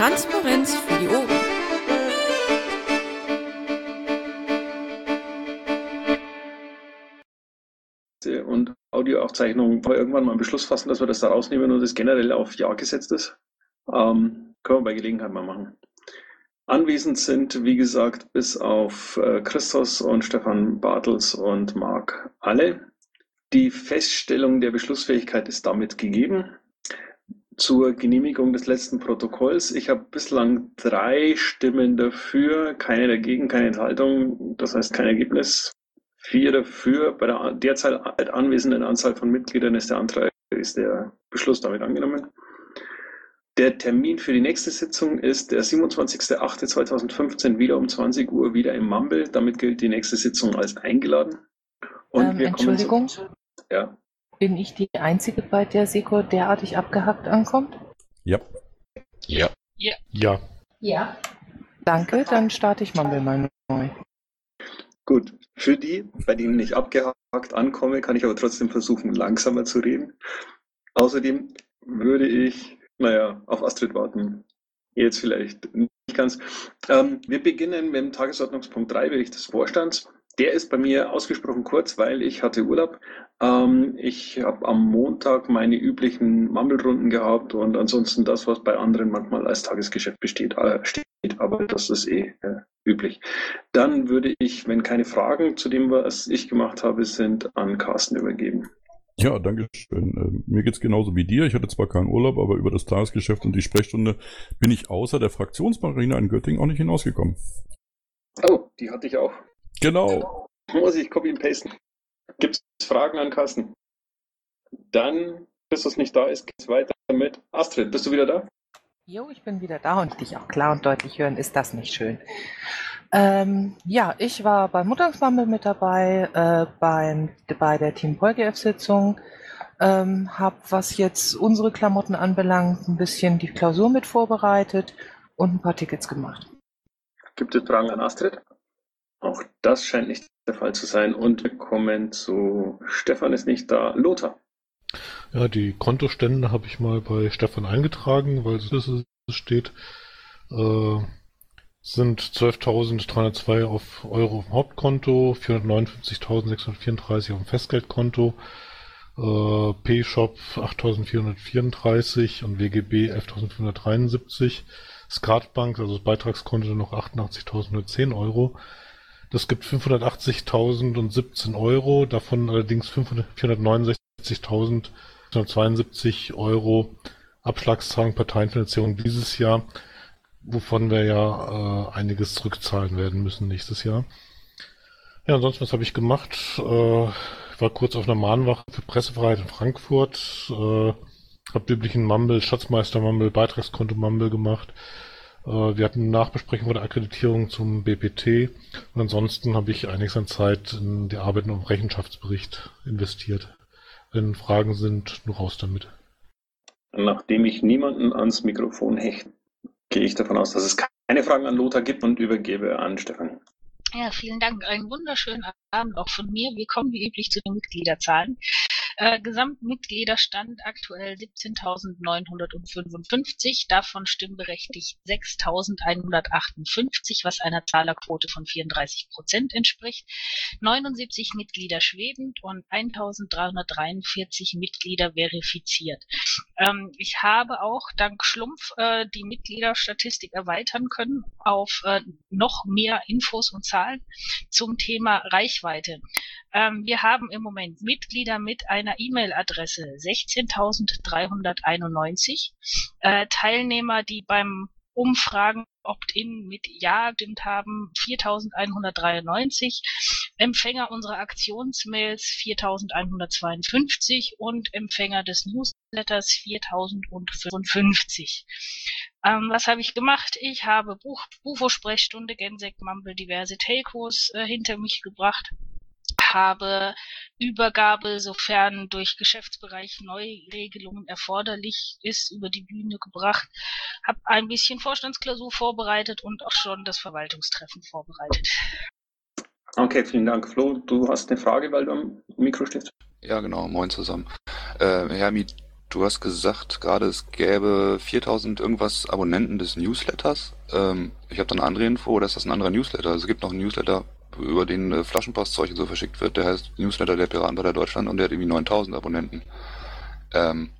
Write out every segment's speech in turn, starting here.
Transparenz für die Ohren. und Audioaufzeichnung wir irgendwann mal einen Beschluss fassen, dass wir das da rausnehmen und das generell auf Ja gesetzt ist. Ähm, können wir bei Gelegenheit mal machen. Anwesend sind, wie gesagt, bis auf äh, Christos und Stefan Bartels und Marc alle. Die Feststellung der Beschlussfähigkeit ist damit gegeben. Zur Genehmigung des letzten Protokolls. Ich habe bislang drei Stimmen dafür, keine dagegen, keine Enthaltung, das heißt kein Ergebnis. Vier dafür. Bei der derzeit anwesenden Anzahl von Mitgliedern ist der Antrag, ist der Beschluss damit angenommen. Der Termin für die nächste Sitzung ist der 27.08.2015 wieder um 20 Uhr wieder im Mumble. Damit gilt die nächste Sitzung als eingeladen. Und ähm, Entschuldigung, zu, ja. Bin ich die Einzige, bei der Seko derartig abgehackt ankommt? Ja. Ja. Ja. Ja. Ja. Danke, dann starte ich Mumble mal neu. Gut, für die, bei denen ich abgehakt ankomme, kann ich aber trotzdem versuchen, langsamer zu reden. Außerdem würde ich, naja, auf Astrid warten. Jetzt vielleicht nicht ganz. Ähm, wir beginnen mit dem Tagesordnungspunkt 3, Bericht des Vorstands. Der ist bei mir ausgesprochen kurz, weil ich hatte Urlaub. Ähm, ich habe am Montag meine üblichen Mammelrunden gehabt und ansonsten das, was bei anderen manchmal als Tagesgeschäft besteht, äh, steht. Aber das ist eh äh, üblich. Dann würde ich, wenn keine Fragen zu dem, was ich gemacht habe, sind, an Carsten übergeben. Ja, danke schön. Ähm, mir geht's genauso wie dir. Ich hatte zwar keinen Urlaub, aber über das Tagesgeschäft und die Sprechstunde bin ich außer der Fraktionsmarine in Göttingen auch nicht hinausgekommen. Oh, die hatte ich auch. Genau. Muss ich copy and pasten. Gibt es Fragen an Carsten? Dann, bis das nicht da ist, geht's weiter mit Astrid. Bist du wieder da? Jo, ich bin wieder da und dich auch klar und deutlich hören, ist das nicht schön. Ähm, ja, ich war beim Montagsmammel mit dabei, äh, beim, bei der Team PolGF-Sitzung, ähm, habe, was jetzt unsere Klamotten anbelangt, ein bisschen die Klausur mit vorbereitet und ein paar Tickets gemacht. Gibt es Fragen an Astrid? Auch das scheint nicht der Fall zu sein. Und wir kommen zu Stefan ist nicht da. Lothar. Ja, die Kontostände habe ich mal bei Stefan eingetragen, weil es steht. Äh, sind 12.302 auf Euro auf Hauptkonto, 459.634 auf dem Festgeldkonto, äh, P-Shop 8.434 und WGB 11.573, Skatbank, also das Beitragskonto noch 88.110 Euro. Das gibt 580.017 Euro, davon allerdings 469.272 Euro Abschlagszahlung Parteienfinanzierung dieses Jahr, wovon wir ja äh, einiges zurückzahlen werden müssen nächstes Jahr. Ja, ansonsten, was habe ich gemacht? Äh, war kurz auf einer Mahnwache für Pressefreiheit in Frankfurt, äh, habe üblichen Mumble, Schatzmeister Mumble, Beitragskonto Mumble gemacht, wir hatten eine Nachbesprechung von der Akkreditierung zum BPT und ansonsten habe ich einiges an Zeit in die Arbeit am Rechenschaftsbericht investiert. Wenn Fragen sind, nur raus damit. Nachdem ich niemanden ans Mikrofon hechte, gehe ich davon aus, dass es keine Fragen an Lothar gibt und übergebe an Stefan. Ja, vielen Dank. Einen wunderschönen Abend auch von mir. Wir kommen wie üblich zu den Mitgliederzahlen. Äh, Gesamtmitgliederstand aktuell 17.955, davon stimmberechtigt 6.158, was einer Zahlerquote von 34 Prozent entspricht, 79 Mitglieder schwebend und 1.343 Mitglieder verifiziert. Ähm, ich habe auch dank Schlumpf äh, die Mitgliederstatistik erweitern können auf äh, noch mehr Infos und Zahlen zum Thema Reichweite. Ähm, wir haben im Moment Mitglieder mit einer E-Mail-Adresse 16.391, äh, Teilnehmer, die beim Umfragen Opt-in mit Ja gestimmt haben 4193, Empfänger unserer Aktionsmails 4152 und Empfänger des Newsletters 4055. Ähm, was habe ich gemacht? Ich habe Buch, Bufo-Sprechstunde, Gensek, Mumble, diverse Telcos äh, hinter mich gebracht habe Übergabe, sofern durch Geschäftsbereich Neuregelungen erforderlich ist, über die Bühne gebracht, habe ein bisschen Vorstandsklausur vorbereitet und auch schon das Verwaltungstreffen vorbereitet. Okay, vielen Dank. Flo, du hast eine Frage, weil du am Mikro stehst. Ja, genau. Moin zusammen. Äh, Hermi, du hast gesagt gerade, es gäbe 4000 irgendwas Abonnenten des Newsletters. Ähm, ich habe da eine andere Info, oder ist das ein anderer Newsletter? Also es gibt noch einen Newsletter, über den äh, Flaschenpostzeug und so verschickt wird. Der heißt Newsletter der Piratenpartei Deutschland und der hat irgendwie 9000 Abonnenten. Ähm,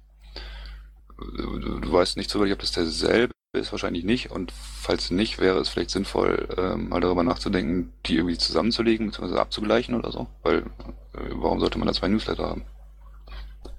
du, du weißt nicht so wirklich, ob das derselbe ist, wahrscheinlich nicht. Und falls nicht, wäre es vielleicht sinnvoll, ähm, mal darüber nachzudenken, die irgendwie zusammenzulegen bzw. abzugleichen oder so. Weil äh, warum sollte man da zwei Newsletter haben?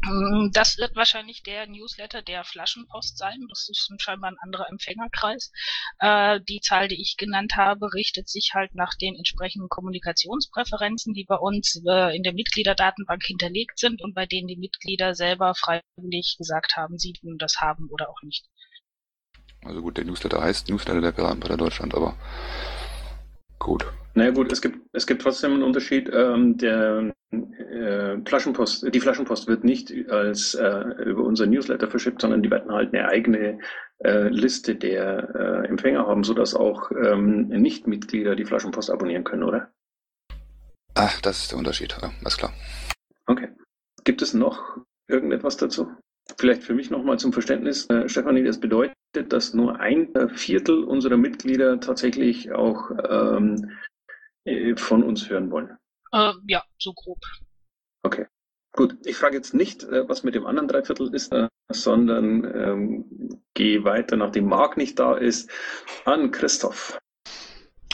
Mm, das wird wahrscheinlich der Newsletter der Flaschenpost sein. Das ist scheinbar ein anderer Empfängerkreis. Äh, die Zahl, die ich genannt habe, richtet sich halt nach den entsprechenden Kommunikationspräferenzen, die bei uns äh, in der Mitgliederdatenbank hinterlegt sind und bei denen die Mitglieder selber freiwillig gesagt haben, sie tun das haben oder auch nicht. Also gut, der Newsletter heißt Newsletter der Piratenpartei Deutschland, aber gut. Naja gut, es gibt, es gibt trotzdem einen Unterschied. Ähm, der äh, Flaschenpost, die Flaschenpost wird nicht als äh, über unser Newsletter verschickt, sondern die werden halt eine eigene äh, Liste der äh, Empfänger haben, sodass auch ähm, Nichtmitglieder die Flaschenpost abonnieren können, oder? Ach, das ist der Unterschied, ja, alles klar. Okay. Gibt es noch irgendetwas dazu? Vielleicht für mich nochmal zum Verständnis, äh, Stefanie, das bedeutet, dass nur ein Viertel unserer Mitglieder tatsächlich auch ähm, äh, von uns hören wollen. Äh, ja, so grob. Okay. Gut, ich frage jetzt nicht, äh, was mit dem anderen Dreiviertel ist, äh, sondern ähm, gehe weiter, nachdem Marc nicht da ist, an Christoph.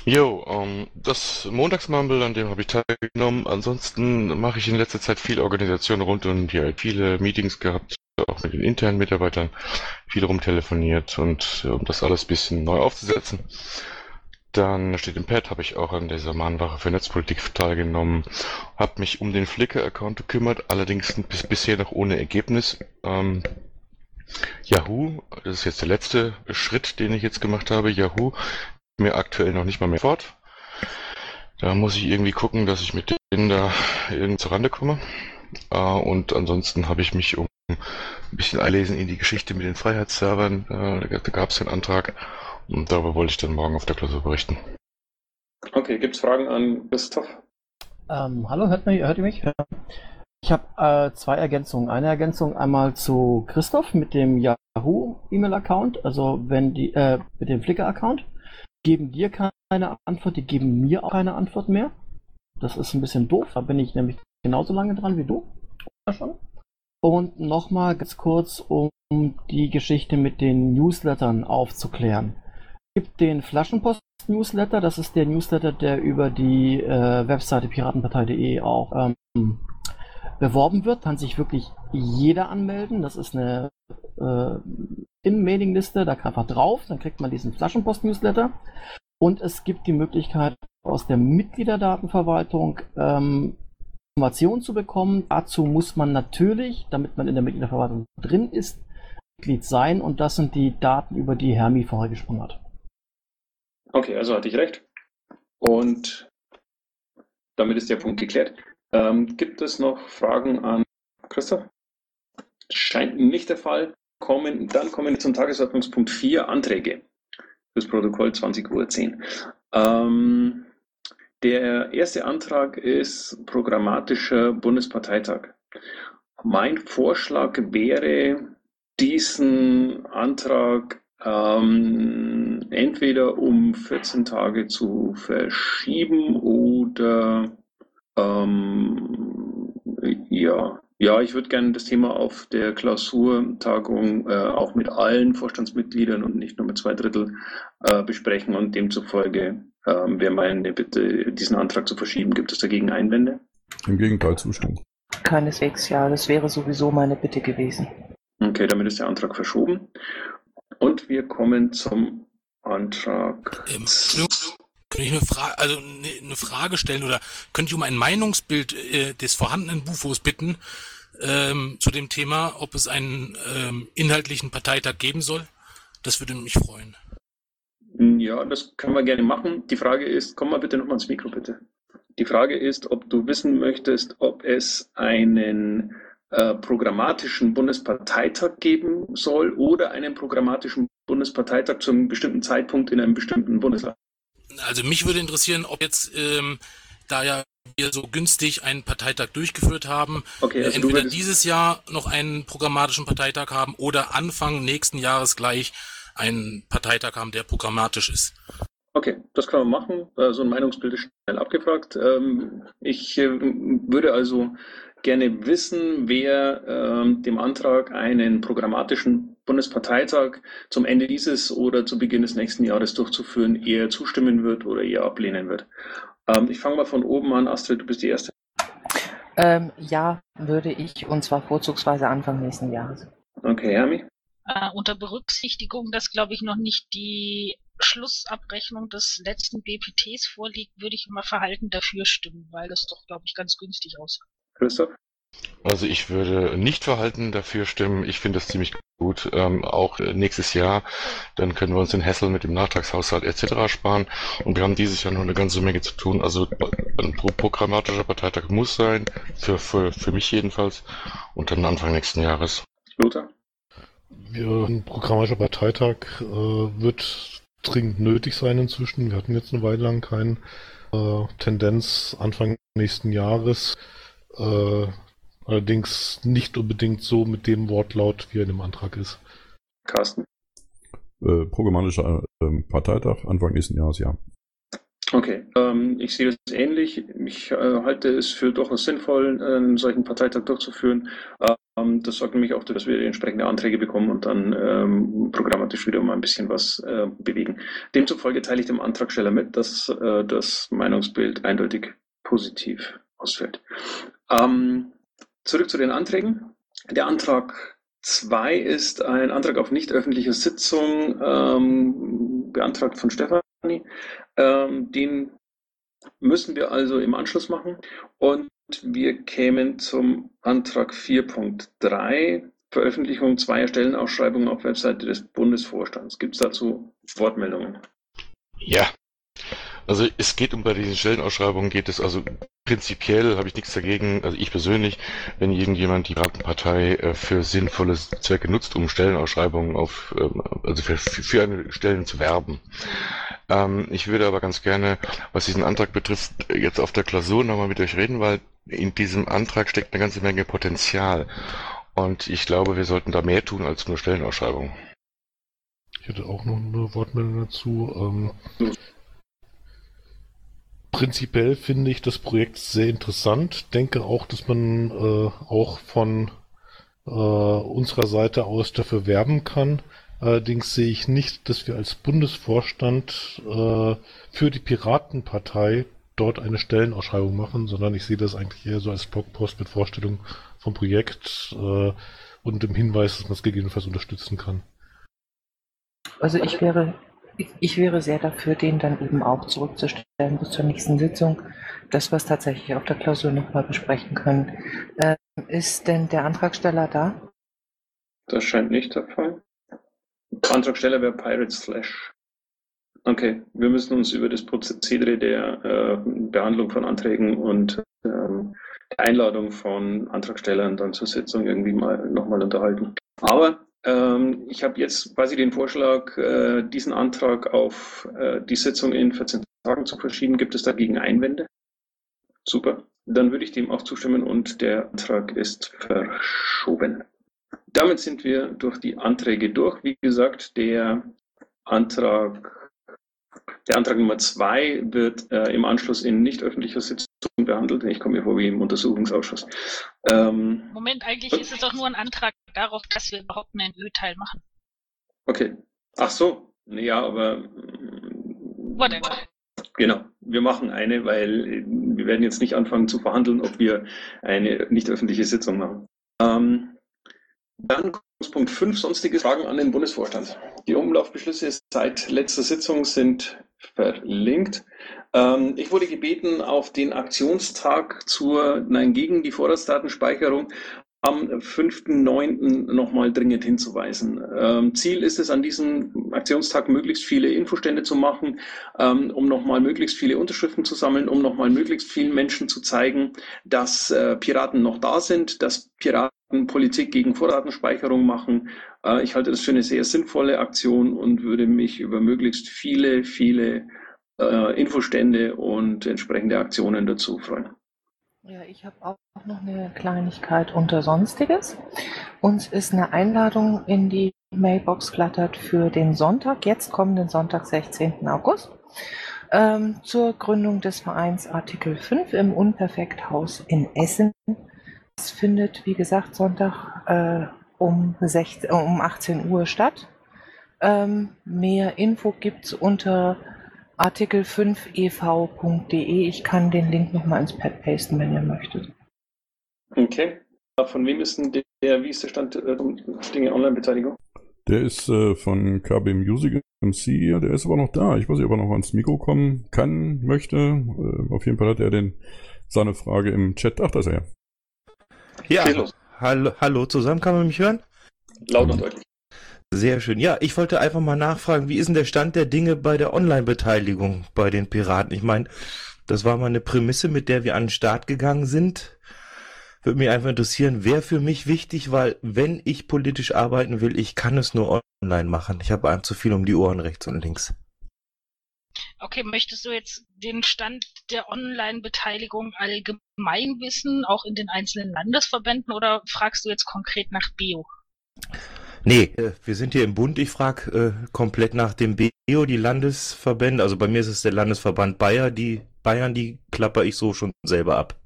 Jo, ähm, das Montagsmumble, an dem habe ich teilgenommen. Ansonsten mache ich in letzter Zeit viel Organisation rund und hier viele Meetings gehabt, auch mit den internen Mitarbeitern, viel rumtelefoniert und um das alles ein bisschen neu aufzusetzen. Dann steht im Pad, habe ich auch an dieser Mahnwache für Netzpolitik teilgenommen, habe mich um den Flickr-Account gekümmert, allerdings bis bisher noch ohne Ergebnis. Ähm, Yahoo, das ist jetzt der letzte Schritt, den ich jetzt gemacht habe. Yahoo mir aktuell noch nicht mal mehr fort. Da muss ich irgendwie gucken, dass ich mit denen da irgendwie zur Rande komme. Äh, und ansonsten habe ich mich um ein bisschen einlesen in die Geschichte mit den Freiheitsservern. Äh, da gab es einen Antrag und darüber wollte ich dann morgen auf der Klausur berichten. Okay, gibt es Fragen an Christoph? Ähm, hallo, hört, mich, hört ihr mich? Ich habe äh, zwei Ergänzungen. Eine Ergänzung einmal zu Christoph mit dem Yahoo E-Mail-Account, also wenn die äh, mit dem Flickr-Account geben dir keine Antwort, die geben mir auch keine Antwort mehr. Das ist ein bisschen doof. Da bin ich nämlich genauso lange dran wie du. Schon. Und nochmal ganz kurz, um die Geschichte mit den Newslettern aufzuklären gibt den Flaschenpost-Newsletter. Das ist der Newsletter, der über die äh, Webseite piratenpartei.de auch ähm, beworben wird. Kann sich wirklich jeder anmelden. Das ist eine äh, In-Mailing-Liste. Da kann einfach drauf. Dann kriegt man diesen Flaschenpost-Newsletter. Und es gibt die Möglichkeit, aus der Mitgliederdatenverwaltung ähm, Informationen zu bekommen. Dazu muss man natürlich, damit man in der Mitgliederverwaltung drin ist, Mitglied sein. Und das sind die Daten, über die Hermi vorher gesprochen hat. Okay, also hatte ich recht. Und damit ist der Punkt geklärt. Ähm, gibt es noch Fragen an Christoph? Scheint nicht der Fall. Kommen, dann kommen wir zum Tagesordnungspunkt 4, Anträge fürs Protokoll 20.10 Uhr. Ähm, der erste Antrag ist programmatischer Bundesparteitag. Mein Vorschlag wäre, diesen Antrag ähm, entweder um 14 Tage zu verschieben oder ähm, ja, ja, ich würde gerne das Thema auf der Klausurtagung äh, auch mit allen Vorstandsmitgliedern und nicht nur mit zwei Drittel äh, besprechen und demzufolge äh, wäre meine Bitte, diesen Antrag zu verschieben. Gibt es dagegen Einwände? Im Gegenteil, Zustimmung. Keineswegs, ja. Das wäre sowieso meine Bitte gewesen. Okay, damit ist der Antrag verschoben. Und wir kommen zum Antrag. Ähm, kann ich eine Frage, also eine Frage stellen oder könnte ich um ein Meinungsbild äh, des vorhandenen Bufos bitten ähm, zu dem Thema, ob es einen ähm, inhaltlichen Parteitag geben soll? Das würde mich freuen. Ja, das können wir gerne machen. Die Frage ist, komm mal bitte nochmal ins Mikro, bitte. Die Frage ist, ob du wissen möchtest, ob es einen programmatischen Bundesparteitag geben soll oder einen programmatischen Bundesparteitag zu einem bestimmten Zeitpunkt in einem bestimmten Bundesland. Also mich würde interessieren, ob jetzt, ähm, da ja wir so günstig einen Parteitag durchgeführt haben, Okay, also entweder dieses Jahr noch einen programmatischen Parteitag haben oder Anfang nächsten Jahres gleich einen Parteitag haben, der programmatisch ist. Okay, das kann man machen. Äh, So ein Meinungsbild ist schnell abgefragt. Ähm, Ich äh, würde also gerne wissen, wer ähm, dem Antrag einen programmatischen Bundesparteitag zum Ende dieses oder zu Beginn des nächsten Jahres durchzuführen eher zustimmen wird oder eher ablehnen wird. Ähm, Ich fange mal von oben an. Astrid, du bist die Erste. Ähm, ja, würde ich, und zwar vorzugsweise Anfang nächsten Jahres. Okay, Hermi. Äh, unter Berücksichtigung, dass, glaube ich, noch nicht die Schlussabrechnung des letzten BPTs vorliegt, würde ich immer verhalten dafür stimmen, weil das doch, glaube ich, ganz günstig aussieht. Christoph. Also ich würde nicht verhalten dafür stimmen. Ich finde das ziemlich gut. Ähm, auch äh, nächstes Jahr, dann können wir uns den Hassel mit dem Nachtragshaushalt etc. sparen. Und wir haben dieses Jahr noch eine ganze Menge zu tun. Also ein pro- programmatischer Parteitag muss sein, für, für, für mich jedenfalls. Und dann Anfang nächsten Jahres. Lothar. Wir, ein programmatischer Parteitag äh, wird dringend nötig sein inzwischen. Wir hatten jetzt eine Weile lang keinen. Äh, Tendenz Anfang nächsten Jahres. Äh, allerdings nicht unbedingt so mit dem Wortlaut, wie er in dem Antrag ist. Carsten. Äh, programmatischer ähm, Parteitag Anfang nächsten Jahres, ja. Okay, ähm, ich sehe das ähnlich. Ich äh, halte es für durchaus sinnvoll, einen solchen Parteitag durchzuführen. Ähm, das sorgt nämlich auch dafür, dass wir entsprechende Anträge bekommen und dann ähm, programmatisch wieder mal ein bisschen was äh, bewegen. Demzufolge teile ich dem Antragsteller mit, dass äh, das Meinungsbild eindeutig positiv ausfällt. Ähm, zurück zu den Anträgen. Der Antrag 2 ist ein Antrag auf nicht öffentliche Sitzung, ähm, beantragt von Stefanie. Ähm, den müssen wir also im Anschluss machen. Und wir kämen zum Antrag 4.3, Veröffentlichung zweier Stellenausschreibungen auf Webseite des Bundesvorstands. Gibt es dazu Wortmeldungen? Ja. Also es geht um bei diesen Stellenausschreibungen geht es also prinzipiell habe ich nichts dagegen, also ich persönlich, wenn irgendjemand die Partei äh, für sinnvolle Zwecke nutzt, um Stellenausschreibungen auf ähm, also für, für eine Stellen zu werben. Ähm, ich würde aber ganz gerne, was diesen Antrag betrifft, jetzt auf der Klausur nochmal mit euch reden, weil in diesem Antrag steckt eine ganze Menge Potenzial. Und ich glaube, wir sollten da mehr tun als nur Stellenausschreibungen. Ich hätte auch noch eine Wortmeldung dazu. Ähm, prinzipiell finde ich das Projekt sehr interessant. Denke auch, dass man äh, auch von äh, unserer Seite aus dafür werben kann. Allerdings sehe ich nicht, dass wir als Bundesvorstand äh, für die Piratenpartei dort eine Stellenausschreibung machen, sondern ich sehe das eigentlich eher so als Blogpost mit Vorstellung vom Projekt äh, und dem Hinweis, dass man es gegebenenfalls unterstützen kann. Also ich wäre, ich, wäre sehr dafür, den dann eben auch zurückzustellen bis zur nächsten Sitzung, dass wir es tatsächlich auf der Klausur nochmal besprechen können. Ähm, ist denn der Antragsteller da? Das scheint nicht der Fall. Antragsteller wäre Pirate Slash. Okay, wir müssen uns über das Prozedere der äh, Behandlung von Anträgen und ähm, der Einladung von Antragstellern dann zur Sitzung irgendwie mal nochmal unterhalten. Aber ich habe jetzt quasi den Vorschlag, äh, diesen Antrag auf äh, die Sitzung in 14 Tagen zu verschieben. Gibt es dagegen Einwände? Super. Dann würde ich dem auch zustimmen und der Antrag ist verschoben. Damit sind wir durch die Anträge durch. Wie gesagt, der Antrag, der Antrag Nummer zwei wird äh, im Anschluss in nicht öffentlicher Sitzung behandelt. Ich komme mir vor wie im Untersuchungsausschuss. Ähm, Moment, eigentlich ist es doch nur ein Antrag darauf, dass wir überhaupt einen Ö-Teil machen. okay. Ach so. Ja, aber Whatever. Genau, wir machen eine, weil äh, wir werden jetzt nicht anfangen zu verhandeln, ob wir eine nicht öffentliche Sitzung machen. Ähm, dann kommt Punkt 5, sonstige Fragen an den Bundesvorstand. Die Umlaufbeschlüsse seit letzter Sitzung sind verlinkt. Ähm, ich wurde gebeten, auf den Aktionstag zur, nein, gegen die Vorratsdatenspeicherung am 5.9. nochmal dringend hinzuweisen. Ähm, Ziel ist es, an diesem Aktionstag möglichst viele Infostände zu machen, ähm, um nochmal möglichst viele Unterschriften zu sammeln, um nochmal möglichst vielen Menschen zu zeigen, dass äh, Piraten noch da sind, dass Piraten Politik gegen Vorratenspeicherung machen. Äh, ich halte das für eine sehr sinnvolle Aktion und würde mich über möglichst viele, viele äh, Infostände und entsprechende Aktionen dazu freuen. Ja, ich habe auch noch eine Kleinigkeit unter Sonstiges. Uns ist eine Einladung in die Mailbox flattert für den Sonntag, jetzt kommenden Sonntag, 16. August, ähm, zur Gründung des Vereins Artikel 5 im Unperfekthaus in Essen. Es findet, wie gesagt, Sonntag äh, um, 16, um 18 Uhr statt. Ähm, mehr Info gibt es unter artikel5ev.de. Ich kann den Link nochmal ins Pad pasten, wenn ihr möchtet. Okay. Von wem ist denn der, wie ist der Stand der Dinge Online-Beteiligung? Der ist äh, von KB Music MC, der ist aber noch da. Ich weiß nicht, ob er noch ans Mikro kommen kann, möchte. Äh, auf jeden Fall hat er den, seine Frage im Chat. Ach, da ist er ja. Ja, hallo, hallo zusammen, kann man mich hören? Laut und deutlich. Sehr schön. Ja, ich wollte einfach mal nachfragen, wie ist denn der Stand der Dinge bei der Online-Beteiligung bei den Piraten? Ich meine, das war mal eine Prämisse, mit der wir an den Start gegangen sind. Würde mich einfach interessieren, wer für mich wichtig, weil wenn ich politisch arbeiten will, ich kann es nur online machen. Ich habe einem zu viel um die Ohren rechts und links. Okay, möchtest du jetzt den Stand der Online-Beteiligung allgemein wissen, auch in den einzelnen Landesverbänden, oder fragst du jetzt konkret nach Bio? Nee, äh, wir sind hier im Bund. Ich frage äh, komplett nach dem BEO, die Landesverbände. Also bei mir ist es der Landesverband Bayer. Die Bayern, die klapper ich so schon selber ab.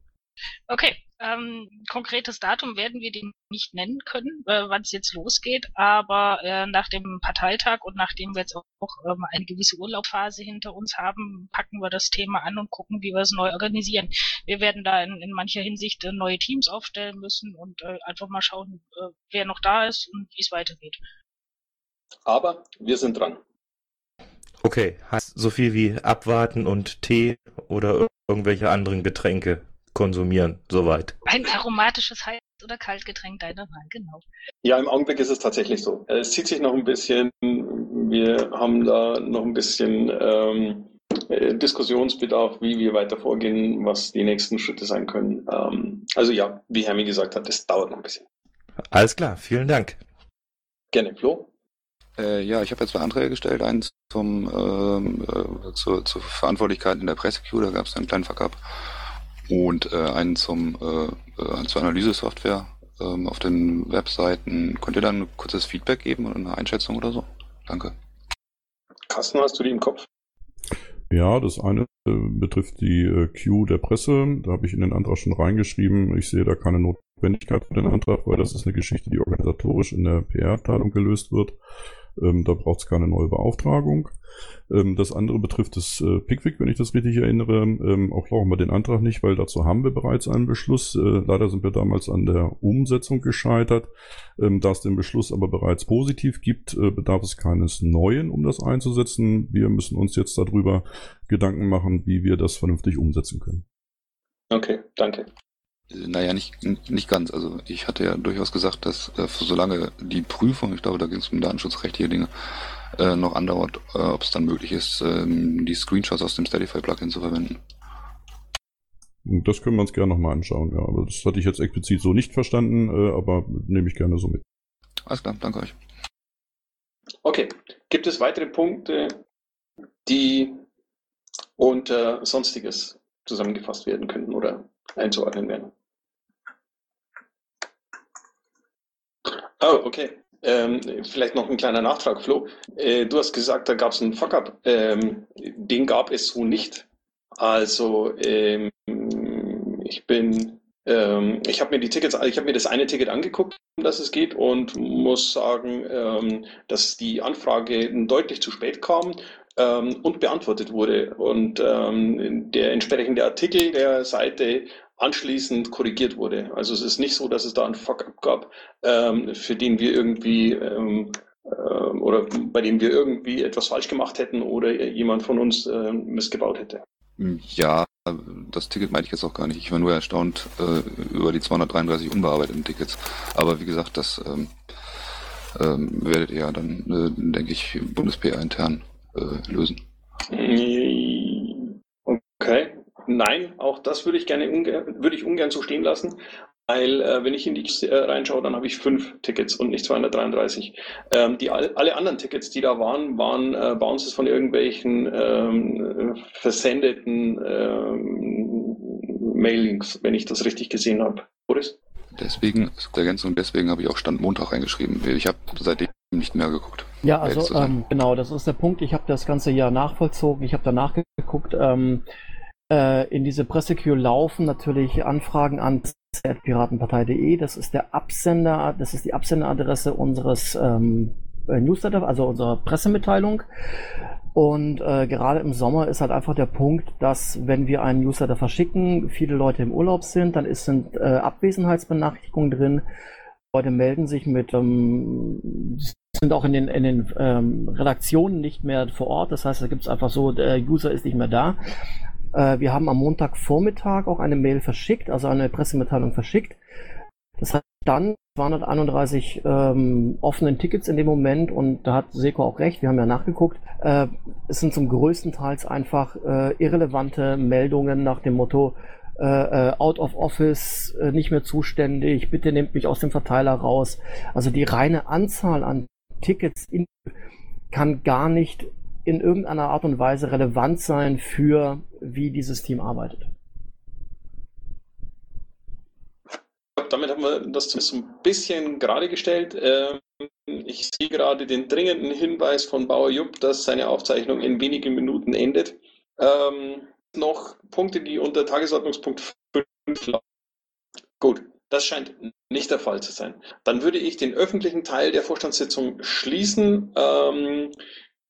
Okay, ähm, konkretes Datum werden wir dem nicht nennen können, äh, wann es jetzt losgeht, aber äh, nach dem Parteitag und nachdem wir jetzt auch ähm, eine gewisse Urlaubphase hinter uns haben, packen wir das Thema an und gucken, wie wir es neu organisieren. Wir werden da in, in mancher Hinsicht äh, neue Teams aufstellen müssen und äh, einfach mal schauen, äh, wer noch da ist und wie es weitergeht. Aber wir sind dran. Okay, heißt so viel wie abwarten und Tee oder irgendwelche anderen Getränke konsumieren, soweit. Ein aromatisches Heiß- oder Kaltgetränk deiner Wahl, genau. Ja, im Augenblick ist es tatsächlich so. Es zieht sich noch ein bisschen, wir haben da noch ein bisschen ähm, äh, Diskussionsbedarf, wie wir weiter vorgehen, was die nächsten Schritte sein können. Ähm, also ja, wie Hermi gesagt hat, es dauert noch ein bisschen. Alles klar, vielen Dank. Gerne, Flo. Äh, ja, ich habe jetzt zwei Anträge gestellt. Eins zum, ähm, äh, zur, zur Verantwortlichkeit in der Presse-Queue, da gab es einen kleinen Fuck-up und äh, einen zum äh, äh, zur Analysesoftware ähm, auf den Webseiten. Könnt ihr dann ein kurzes Feedback geben oder eine Einschätzung oder so? Danke. Carsten, hast du die im Kopf? Ja, das eine äh, betrifft die äh, Queue der Presse. Da habe ich in den Antrag schon reingeschrieben. Ich sehe da keine Notwendigkeit für den Antrag, weil das ist eine Geschichte, die organisatorisch in der PR-Abteilung gelöst wird. Ähm, da braucht es keine neue Beauftragung. Ähm, das andere betrifft das äh, Pickwick, wenn ich das richtig erinnere. Ähm, auch brauchen wir den Antrag nicht, weil dazu haben wir bereits einen Beschluss. Äh, leider sind wir damals an der Umsetzung gescheitert. Ähm, da es den Beschluss aber bereits positiv gibt, äh, bedarf es keines neuen, um das einzusetzen. Wir müssen uns jetzt darüber Gedanken machen, wie wir das vernünftig umsetzen können. Okay, danke. Naja, nicht, nicht ganz. Also ich hatte ja durchaus gesagt, dass äh, solange die Prüfung, ich glaube, da ging es um datenschutzrechtliche Dinge, äh, noch andauert, äh, ob es dann möglich ist, ähm, die Screenshots aus dem Steadify-Plugin zu verwenden. Das können wir uns gerne nochmal anschauen, ja. Aber das hatte ich jetzt explizit so nicht verstanden, äh, aber nehme ich gerne so mit. Alles klar, danke euch. Okay, gibt es weitere Punkte, die unter Sonstiges zusammengefasst werden könnten oder einzuordnen werden? Oh, okay. Ähm, vielleicht noch ein kleiner Nachtrag, Flo. Äh, du hast gesagt, da gab es einen Fuck-up. Ähm, den gab es so nicht. Also ähm, ich bin, ähm, ich habe mir die Tickets, ich habe mir das eine Ticket angeguckt, um das es geht und muss sagen, ähm, dass die Anfrage deutlich zu spät kam ähm, und beantwortet wurde und der entsprechende Artikel der Seite anschließend korrigiert wurde. Also es ist nicht so, dass es da einen Fuck-up gab, ähm, für den wir irgendwie ähm, äh, oder bei dem wir irgendwie etwas falsch gemacht hätten oder jemand von uns äh, missgebaut hätte. Ja, das Ticket meinte ich jetzt auch gar nicht. Ich war nur erstaunt äh, über die 233 unbearbeiteten Tickets. Aber wie gesagt, das ähm, ähm, werdet ihr ja dann, äh, denke ich, Bundes-PR intern äh, lösen. Nein, auch das würde ich gerne ungern, würde ich ungern so stehen lassen. weil äh, wenn ich in die äh, reinschaue, dann habe ich fünf Tickets und nicht 233. Ähm, die, alle anderen Tickets, die da waren, waren äh, Bounces von irgendwelchen ähm, versendeten ähm, Mailings, wenn ich das richtig gesehen habe. Boris? Deswegen, zur Ergänzung, deswegen habe ich auch Stand Montag reingeschrieben. Ich habe seitdem nicht mehr geguckt. Ja, also ähm, genau, das ist der Punkt. Ich habe das ganze Jahr nachvollzogen. Ich habe danach geguckt. Ähm, äh, in diese Pressequeue laufen natürlich Anfragen an piratenpartei.de. Das ist der Absender, das ist die Absenderadresse unseres ähm, äh, Newsletter, also unserer Pressemitteilung. Und äh, gerade im Sommer ist halt einfach der Punkt, dass wenn wir einen Newsletter verschicken, viele Leute im Urlaub sind, dann ist, sind äh, Abwesenheitsbenachrichtigungen drin. Leute melden sich mit, ähm, sind auch in den, in den ähm, Redaktionen nicht mehr vor Ort. Das heißt, da gibt es einfach so, der User ist nicht mehr da. Äh, wir haben am Montagvormittag auch eine Mail verschickt, also eine Pressemitteilung verschickt. Das heißt, dann 231 ähm, offenen Tickets in dem Moment und da hat Seko auch recht, wir haben ja nachgeguckt. Äh, es sind zum größten Teils einfach äh, irrelevante Meldungen nach dem Motto, äh, äh out of office, äh, nicht mehr zuständig, bitte nehmt mich aus dem Verteiler raus. Also die reine Anzahl an Tickets in, kann gar nicht in irgendeiner Art und Weise relevant sein für, wie dieses Team arbeitet. Damit haben wir das zumindest ein bisschen gerade gestellt. Ähm, ich sehe gerade den dringenden Hinweis von Bauer Jupp, dass seine Aufzeichnung in wenigen Minuten endet. Ähm, noch Punkte, die unter Tagesordnungspunkt 5 laufen. Gut, das scheint nicht der Fall zu sein. Dann würde ich den öffentlichen Teil der Vorstandssitzung schließen. Ähm,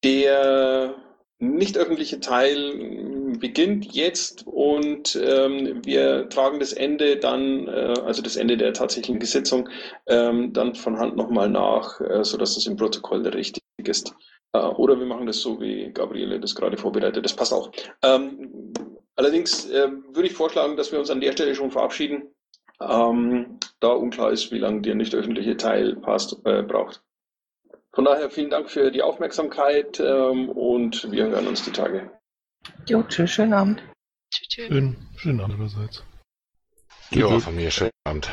der nicht öffentliche Teil beginnt jetzt und ähm, wir tragen das Ende dann, äh, also das Ende der tatsächlichen Sitzung, ähm, dann von Hand nochmal nach, äh, sodass das im Protokoll richtig ist. Äh, oder wir machen das so, wie Gabriele das gerade vorbereitet. Das passt auch. Ähm, allerdings äh, würde ich vorschlagen, dass wir uns an der Stelle schon verabschieden, ähm, da unklar ist, wie lange der nicht öffentliche Teil passt, äh, braucht. Von daher vielen Dank für die Aufmerksamkeit ähm, und wir hören uns die Tage. Jo, tschüss, schönen Abend. Tschüss, tschüss. Schön, schönen Abend allerseits. Jo, von mir schönen Abend.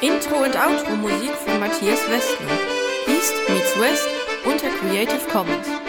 Intro und Outro Musik von Matthias Westner. East meets West unter Creative Commons.